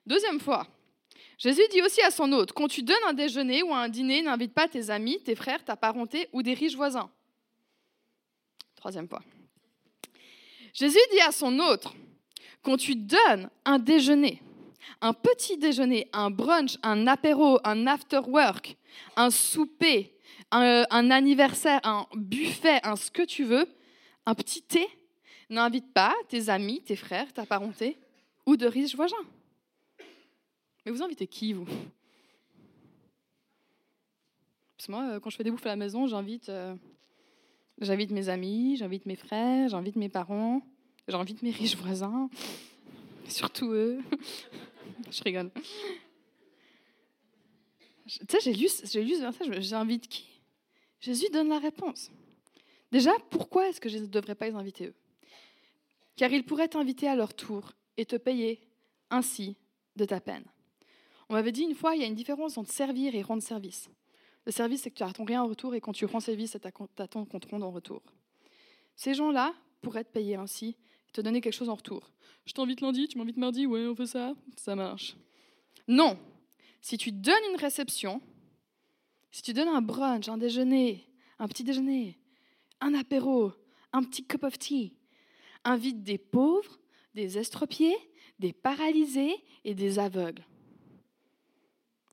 Deuxième fois, Jésus dit aussi à son hôte, quand tu donnes un déjeuner ou un dîner, n'invite pas tes amis, tes frères, ta parenté ou des riches voisins. Troisième fois. Jésus dit à son hôte, quand tu donnes un déjeuner, un petit déjeuner, un brunch, un apéro, un after work, un souper, un, anniversaire, un buffet, un ce que tu veux, un petit thé, n'invite pas tes amis, tes frères, ta parenté ou de riches voisins. Mais vous invitez qui, vous? Parce que moi, euh, quand je fais des bouffes à la maison, j'invite, euh, j'invite mes amis, j'invite mes frères, j'invite mes parents, j'invite mes riches voisins, surtout eux. je rigole. Tu sais, j'ai lu, j'ai lu ce verset, j'invite qui? Jésus donne la réponse. Déjà, pourquoi est-ce que je ne devrais pas les inviter eux? Car ils pourraient t'inviter à leur tour et te payer ainsi de ta peine. On m'avait dit une fois, il y a une différence entre servir et rendre service. Le service, c'est que tu attends rien en retour et quand tu rends service, tu attends qu'on te rende en retour. Ces gens-là pourraient te payer ainsi et te donner quelque chose en retour. Je t'invite lundi, tu m'invites mardi, ouais, on fait ça, ça marche. Non, si tu donnes une réception, si tu donnes un brunch, un déjeuner, un petit déjeuner, un apéro, un petit cup of tea, invite des pauvres, des estropiés, des paralysés et des aveugles.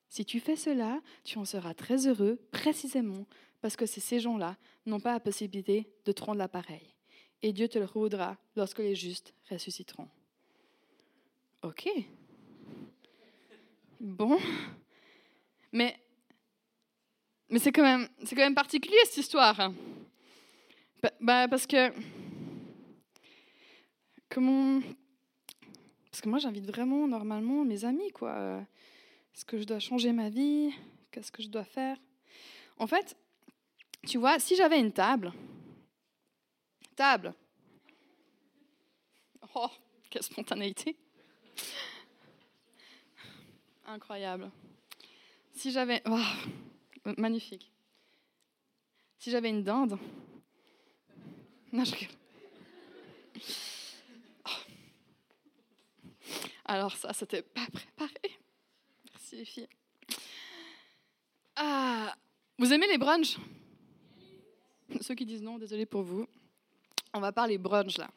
Si tu fais cela, tu en seras très heureux, précisément parce que ces gens-là n'ont pas la possibilité de te rendre l'appareil. Et Dieu te le rendra lorsque les justes ressusciteront. Ok. Bon. Mais, mais c'est quand, même, quand même particulier cette histoire. Bah, parce que. Comment. Parce que moi, j'invite vraiment, normalement, mes amis, quoi. Est-ce que je dois changer ma vie? Qu'est-ce que je dois faire? En fait, tu vois, si j'avais une table. Table. Oh, quelle spontanéité. Incroyable. Si j'avais... Oh, magnifique. Si j'avais une dinde... Non, je oh. Alors ça, c'était pas préparé. Merci les filles. Ah, vous aimez les brunchs? Ceux qui disent non, désolé pour vous. On va parler brunch là.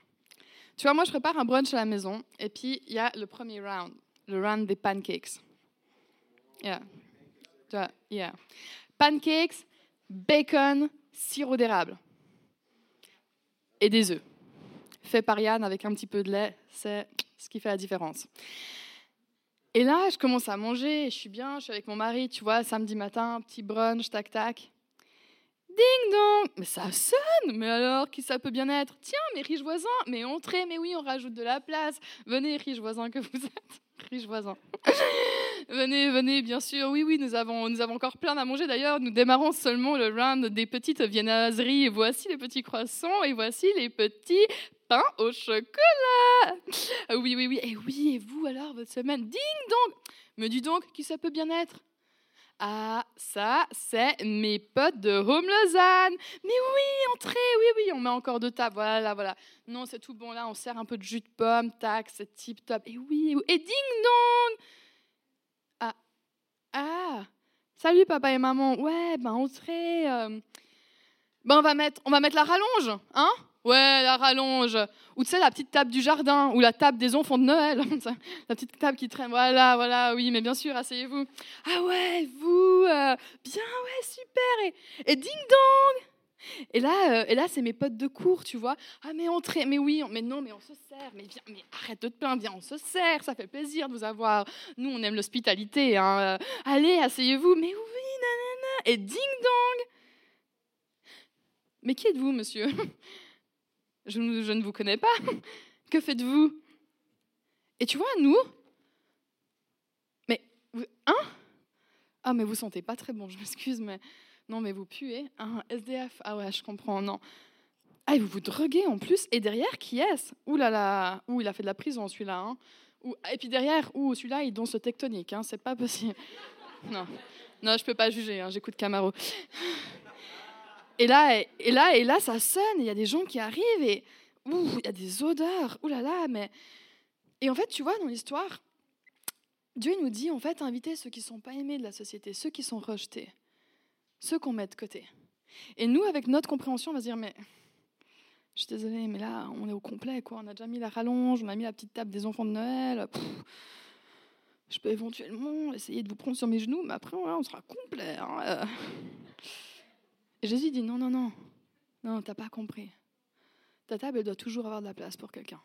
Tu vois, moi je prépare un brunch à la maison et puis il y a le premier round, le round des pancakes. Yeah. Yeah. Pancakes, bacon, sirop d'érable et des œufs. Fait par Yann avec un petit peu de lait, c'est ce qui fait la différence. Et là, je commence à manger, je suis bien, je suis avec mon mari, tu vois, samedi matin, petit brunch, tac tac. Ding dong Mais ça sonne Mais alors, qui ça peut bien être? Tiens, mes riches voisins Mais entrez, mais oui, on rajoute de la place. Venez, riches voisins que vous êtes. Riches voisins. venez, venez, bien sûr. Oui, oui, nous avons, nous avons encore plein à manger. D'ailleurs, nous démarrons seulement le round des petites viennoiseries. voici les petits croissants et voici les petits pain au chocolat. Oui, oui, oui. Et oui, et vous alors, votre semaine Ding dong Me dis donc, qui ça peut bien être? Ah, ça, c'est mes potes de Home Lausanne. Mais oui, entrez, oui, oui, on met encore de table. Voilà, voilà. Non, c'est tout bon là, on sert un peu de jus de pomme, tac, c'est tip top. Et oui, et ding dong Ah, ah, salut papa et maman. Ouais, ben entrez. Euh. Ben va mettre, on va mettre la rallonge, hein? Ouais, la rallonge. Ou tu sais, la petite table du jardin, ou la table des enfants de Noël. la petite table qui traîne. Voilà, voilà, oui, mais bien sûr, asseyez-vous. Ah ouais, vous, euh, bien, ouais, super. Et, ding dong et là, euh, là c'est mes potes de cours, tu vois. Ah, mais entrez, mais oui, mais non, mais on se sert. Mais viens, mais arrête de te plaindre, viens, on se sert. Ça fait plaisir de vous avoir. Nous, on aime l'hospitalité. Hein. Euh, allez, asseyez-vous. Mais oui, nanana. Et ding dong. Mais qui êtes-vous, monsieur? je, ne vous connais pas. Que faites-vous? Et tu vois, nous, mais, hein? Ah, mais vous sentez pas très bon, je m'excuse, mais non, mais vous puez. Un SDF, ah ouais, je comprends, non. Ah, et vous vous droguez en plus, et derrière, qui est-ce? Ouh là là, ouh, il a fait de la prison, celui-là. Hein. et puis derrière, ouh, celui-là, il danse tectonique, hein, c'est pas possible. Non, non, je peux pas juger, hein, j'écoute Camaro. Et là, et là, et là, ça sonne. Il y a des gens qui arrivent et il y a des odeurs. Ouh là là, mais et en fait, tu vois, dans l'histoire, Dieu nous dit en fait inviter ceux qui sont pas aimés de la société, ceux qui sont rejetés, ceux qu'on met de côté. Et nous, avec notre compréhension, on va se dire mais je suis désolée, mais là, on est au complet, quoi. On a déjà mis la rallonge, on a mis la petite table des enfants de Noël. je peux éventuellement essayer de vous prendre sur mes genoux, mais après, on sera complet. Hein. Jésus dit non, non, non, non, t'as pas compris. Ta table, elle doit toujours avoir de la place pour quelqu'un.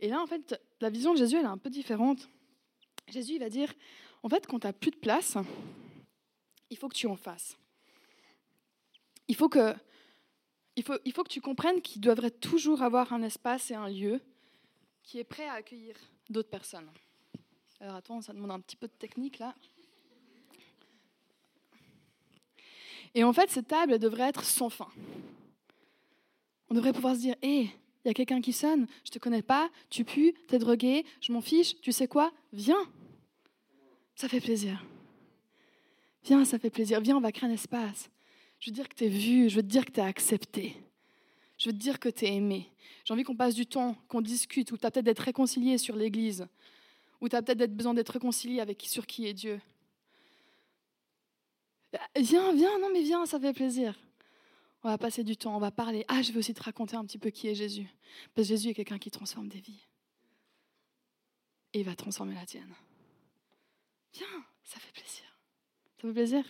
Et là, en fait, la vision de Jésus, elle est un peu différente. Jésus, il va dire, en fait, quand tu n'as plus de place, il faut que tu en fasses. Il faut que, il faut, il faut que tu comprennes qu'il devrait toujours avoir un espace et un lieu qui est prêt à accueillir d'autres personnes. Alors attends, ça demande un petit peu de technique là. Et en fait, cette table, elle devrait être sans fin. On devrait pouvoir se dire, hé, il y a quelqu'un qui sonne, je te connais pas, tu pues, t'es drogué, je m'en fiche, tu sais quoi Viens. Ça fait plaisir. Viens, ça fait plaisir. Viens, on va créer un espace. Je veux dire que tu es vu, je veux te dire que tu es accepté. Je veux te dire que tu es aimé. J'ai envie qu'on passe du temps, qu'on discute, ou tu as peut-être d'être réconcilié sur l'Église, ou tu as peut-être besoin d'être réconcilié avec sur qui est Dieu. Viens, viens, non mais viens, ça fait plaisir. On va passer du temps, on va parler. Ah, je veux aussi te raconter un petit peu qui est Jésus. Parce que Jésus est quelqu'un qui transforme des vies. Et il va transformer la tienne. Viens, ça fait plaisir. Ça fait plaisir?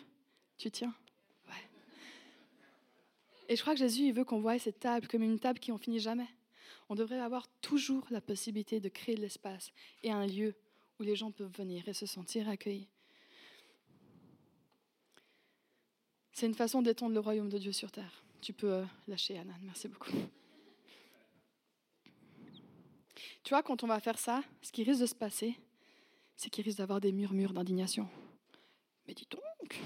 Tu tiens? Ouais. Et je crois que Jésus, il veut qu'on voie cette table comme une table qui en finit jamais. On devrait avoir toujours la possibilité de créer de l'espace et un lieu où les gens peuvent venir et se sentir accueillis. C'est une façon d'étendre le royaume de Dieu sur terre. Tu peux euh, lâcher, Anna. Merci beaucoup. Tu vois, quand on va faire ça, ce qui risque de se passer, c'est qu'il risque d'avoir des murmures d'indignation. Mais dis donc,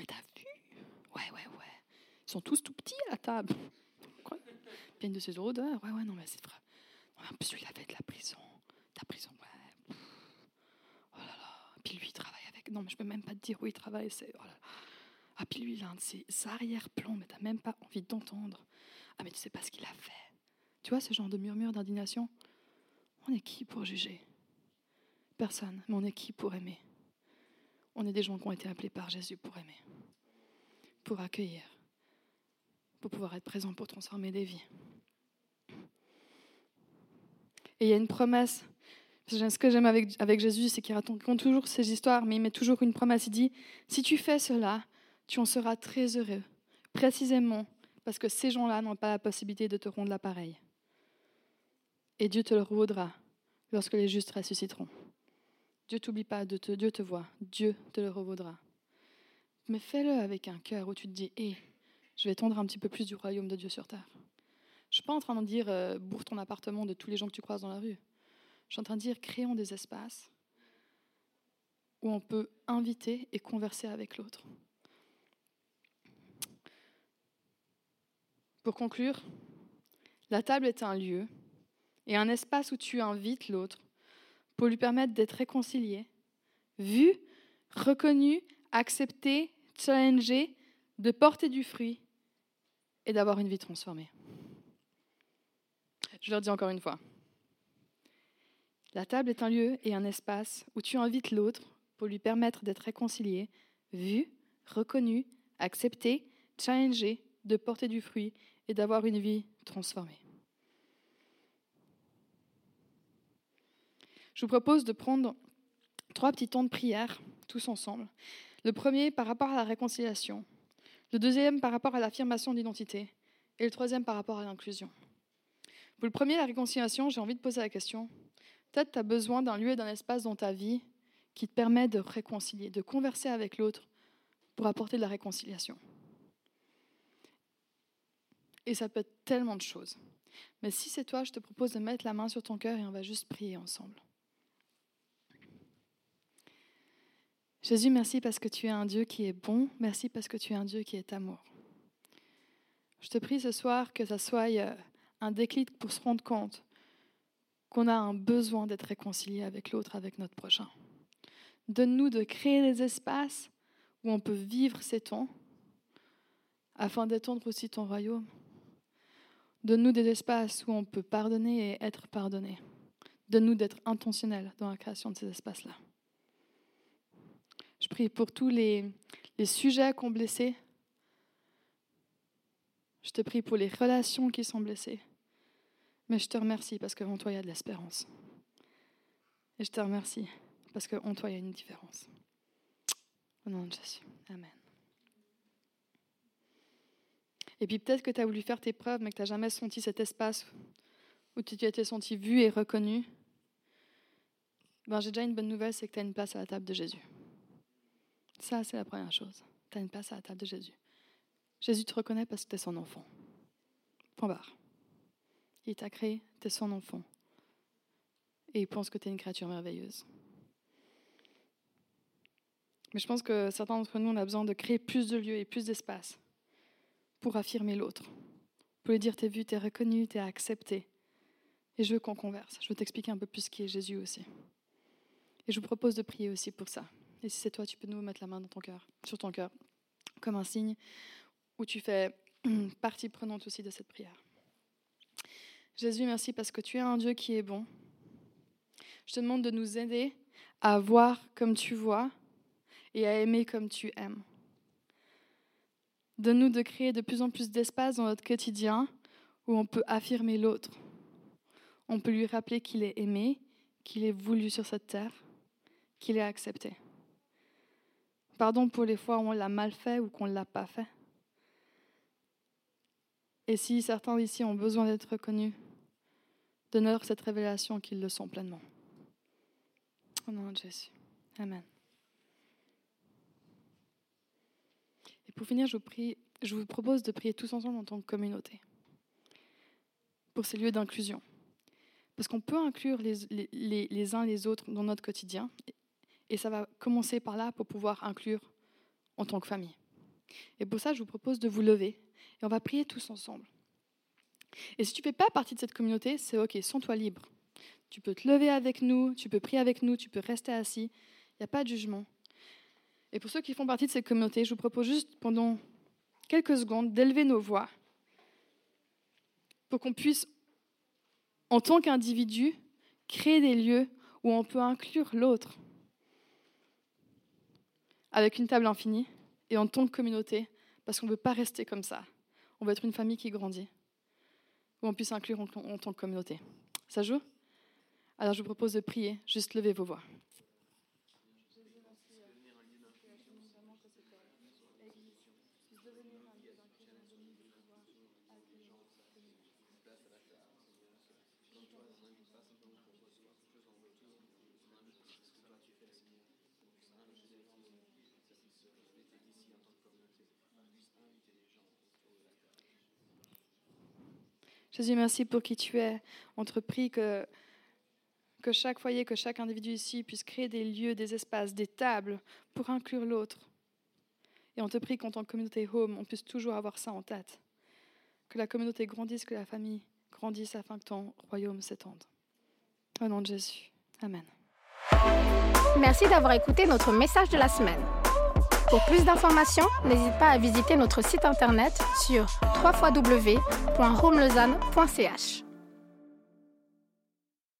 mais t'as vu? Ouais, ouais, ouais. Ils sont tous tout petits à la table. Pleine de ces odeurs. Ouais, ouais, non, mais c'est vrai. En plus, il avait de la prison. De la prison, ouais. Oh là là. Puis lui, il travaille avec. Non, mais je peux même pas te dire où il travaille. C'est. Oh là là. Ah, puis lui, il a un de ses arrière-plans, mais tu n'as même pas envie d'entendre. Ah, mais tu sais pas ce qu'il a fait. Tu vois ce genre de murmure d'indignation? On est qui pour juger? Personne, mais on est qui pour aimer? On est des gens qui ont été appelés par Jésus pour aimer, pour accueillir, pour pouvoir être présent, pour transformer des vies. Et il y a une promesse. Ce que j'aime avec, avec Jésus, c'est qu'il raconte toujours ces histoires, mais il met toujours une promesse. Il dit, si tu fais cela, tu en seras très heureux, précisément parce que ces gens-là n'ont pas la possibilité de te rendre l'appareil. Et Dieu te le vaudra lorsque les justes ressusciteront. Dieu t'oublie pas, Dieu te voit, Dieu te le revaudra. Mais fais-le avec un cœur où tu te dis, hé, je vais tendre un petit peu plus du royaume de Dieu sur terre. Je ne suis pas en train de dire, euh, bourre ton appartement de tous les gens que tu croises dans la rue. Je suis en train de dire, créons des espaces où on peut inviter et converser avec l'autre. Pour conclure, la table est un lieu et un espace où tu invites l'autre pour lui permettre d'être réconcilié, vu, reconnu, accepté, challengé, de porter du fruit et d'avoir une vie transformée. Je leur dis encore une fois. La table est un lieu et un espace où tu invites l'autre pour lui permettre d'être réconcilié, vu, reconnu, accepté, challengé, de porter du fruit et d'avoir une vie transformée. Je vous propose de prendre trois petits temps de prière, tous ensemble. Le premier par rapport à la réconciliation, le deuxième par rapport à l'affirmation d'identité, et le troisième par rapport à l'inclusion. Pour le premier, la réconciliation, j'ai envie de poser la question. Peut-être tu as besoin d'un lieu et d'un espace dans ta vie qui te permet de réconcilier, de converser avec l'autre pour apporter de la réconciliation. Et ça peut être tellement de choses. Mais si c'est toi, je te propose de mettre la main sur ton cœur et on va juste prier ensemble. Jésus, merci parce que tu es un Dieu qui est bon. Merci parce que tu es un Dieu qui est amour. Je te prie ce soir que ça soit euh, un déclic pour se rendre compte qu'on a un besoin d'être réconcilié avec l'autre, avec notre prochain. Donne-nous de créer des espaces où on peut vivre ces temps afin d'étendre aussi ton royaume. Donne-nous des espaces où on peut pardonner et être pardonné. Donne-nous d'être intentionnel dans la création de ces espaces-là. Je prie pour tous les, les sujets qu'on blessés. Je te prie pour les relations qui sont blessées. Mais je te remercie parce qu'en toi, il y a de l'espérance. Et je te remercie parce qu'en toi, il y a une différence. Au nom de Jésus. Amen. Et puis peut-être que tu as voulu faire tes preuves, mais que tu n'as jamais senti cet espace où tu t'es senti vu et reconnu. Ben, J'ai déjà une bonne nouvelle, c'est que tu as une place à la table de Jésus. Ça, c'est la première chose. Tu as une place à la table de Jésus. Jésus te reconnaît parce que tu es son enfant. Point barre. Il t'a créé, tu es son enfant. Et il pense que tu es une créature merveilleuse. Mais je pense que certains d'entre nous, on a besoin de créer plus de lieux et plus d'espace pour affirmer l'autre. Pour lui dire, t'es vu, t'es reconnu, t'es accepté. Et je veux qu'on converse. Je veux t'expliquer un peu plus qui est Jésus aussi. Et je vous propose de prier aussi pour ça. Et si c'est toi, tu peux nous mettre la main dans ton cœur, sur ton cœur, comme un signe où tu fais partie prenante aussi de cette prière. Jésus, merci parce que tu es un Dieu qui est bon. Je te demande de nous aider à voir comme tu vois et à aimer comme tu aimes. Donne-nous de créer de plus en plus d'espace dans notre quotidien où on peut affirmer l'autre. On peut lui rappeler qu'il est aimé, qu'il est voulu sur cette terre, qu'il est accepté. Pardon pour les fois où on l'a mal fait ou qu'on ne l'a pas fait. Et si certains ici ont besoin d'être reconnus, donne-leur cette révélation qu'ils le sont pleinement. Au nom de Jésus. Amen. Pour finir, je vous, propose de prier tous ensemble en tant que communauté pour ces lieux d'inclusion. Parce qu'on peut inclure les, les, les, uns les autres dans notre quotidien, et ça va commencer par là pour pouvoir inclure en tant que famille. Et pour ça, je vous propose de vous lever, et on va prier tous ensemble. Et si tu ne fais pas partie de cette communauté, c'est OK, sens-toi libre. Tu peux te lever avec nous, tu peux prier avec nous, tu peux rester assis, il n'y a pas de jugement. Et pour ceux qui font partie de cette communauté, je vous propose juste pendant quelques secondes d'élever nos voix pour qu'on puisse, en tant qu'individu, créer des lieux où on peut inclure l'autre avec une table infinie et en tant que communauté, parce qu'on ne veut pas rester comme ça. On veut être une famille qui grandit, où on puisse inclure en, en tant que communauté. Ça joue? Alors je vous propose de prier, juste levez vos voix. Jésus, merci pour qui tu es. On te prie que, que chaque foyer, que chaque individu ici puisse créer des lieux, des espaces, des tables pour inclure l'autre. Et on te prie qu'en tant que communauté home, on puisse toujours avoir ça en tête. Que la communauté grandisse, que la famille grandisse afin que ton royaume s'étende. Au nom de Jésus. Amen. Merci d'avoir écouté notre message de la semaine. Pour plus d'informations, n'hésite pas à visiter notre site internet sur www.romelausanne.ch.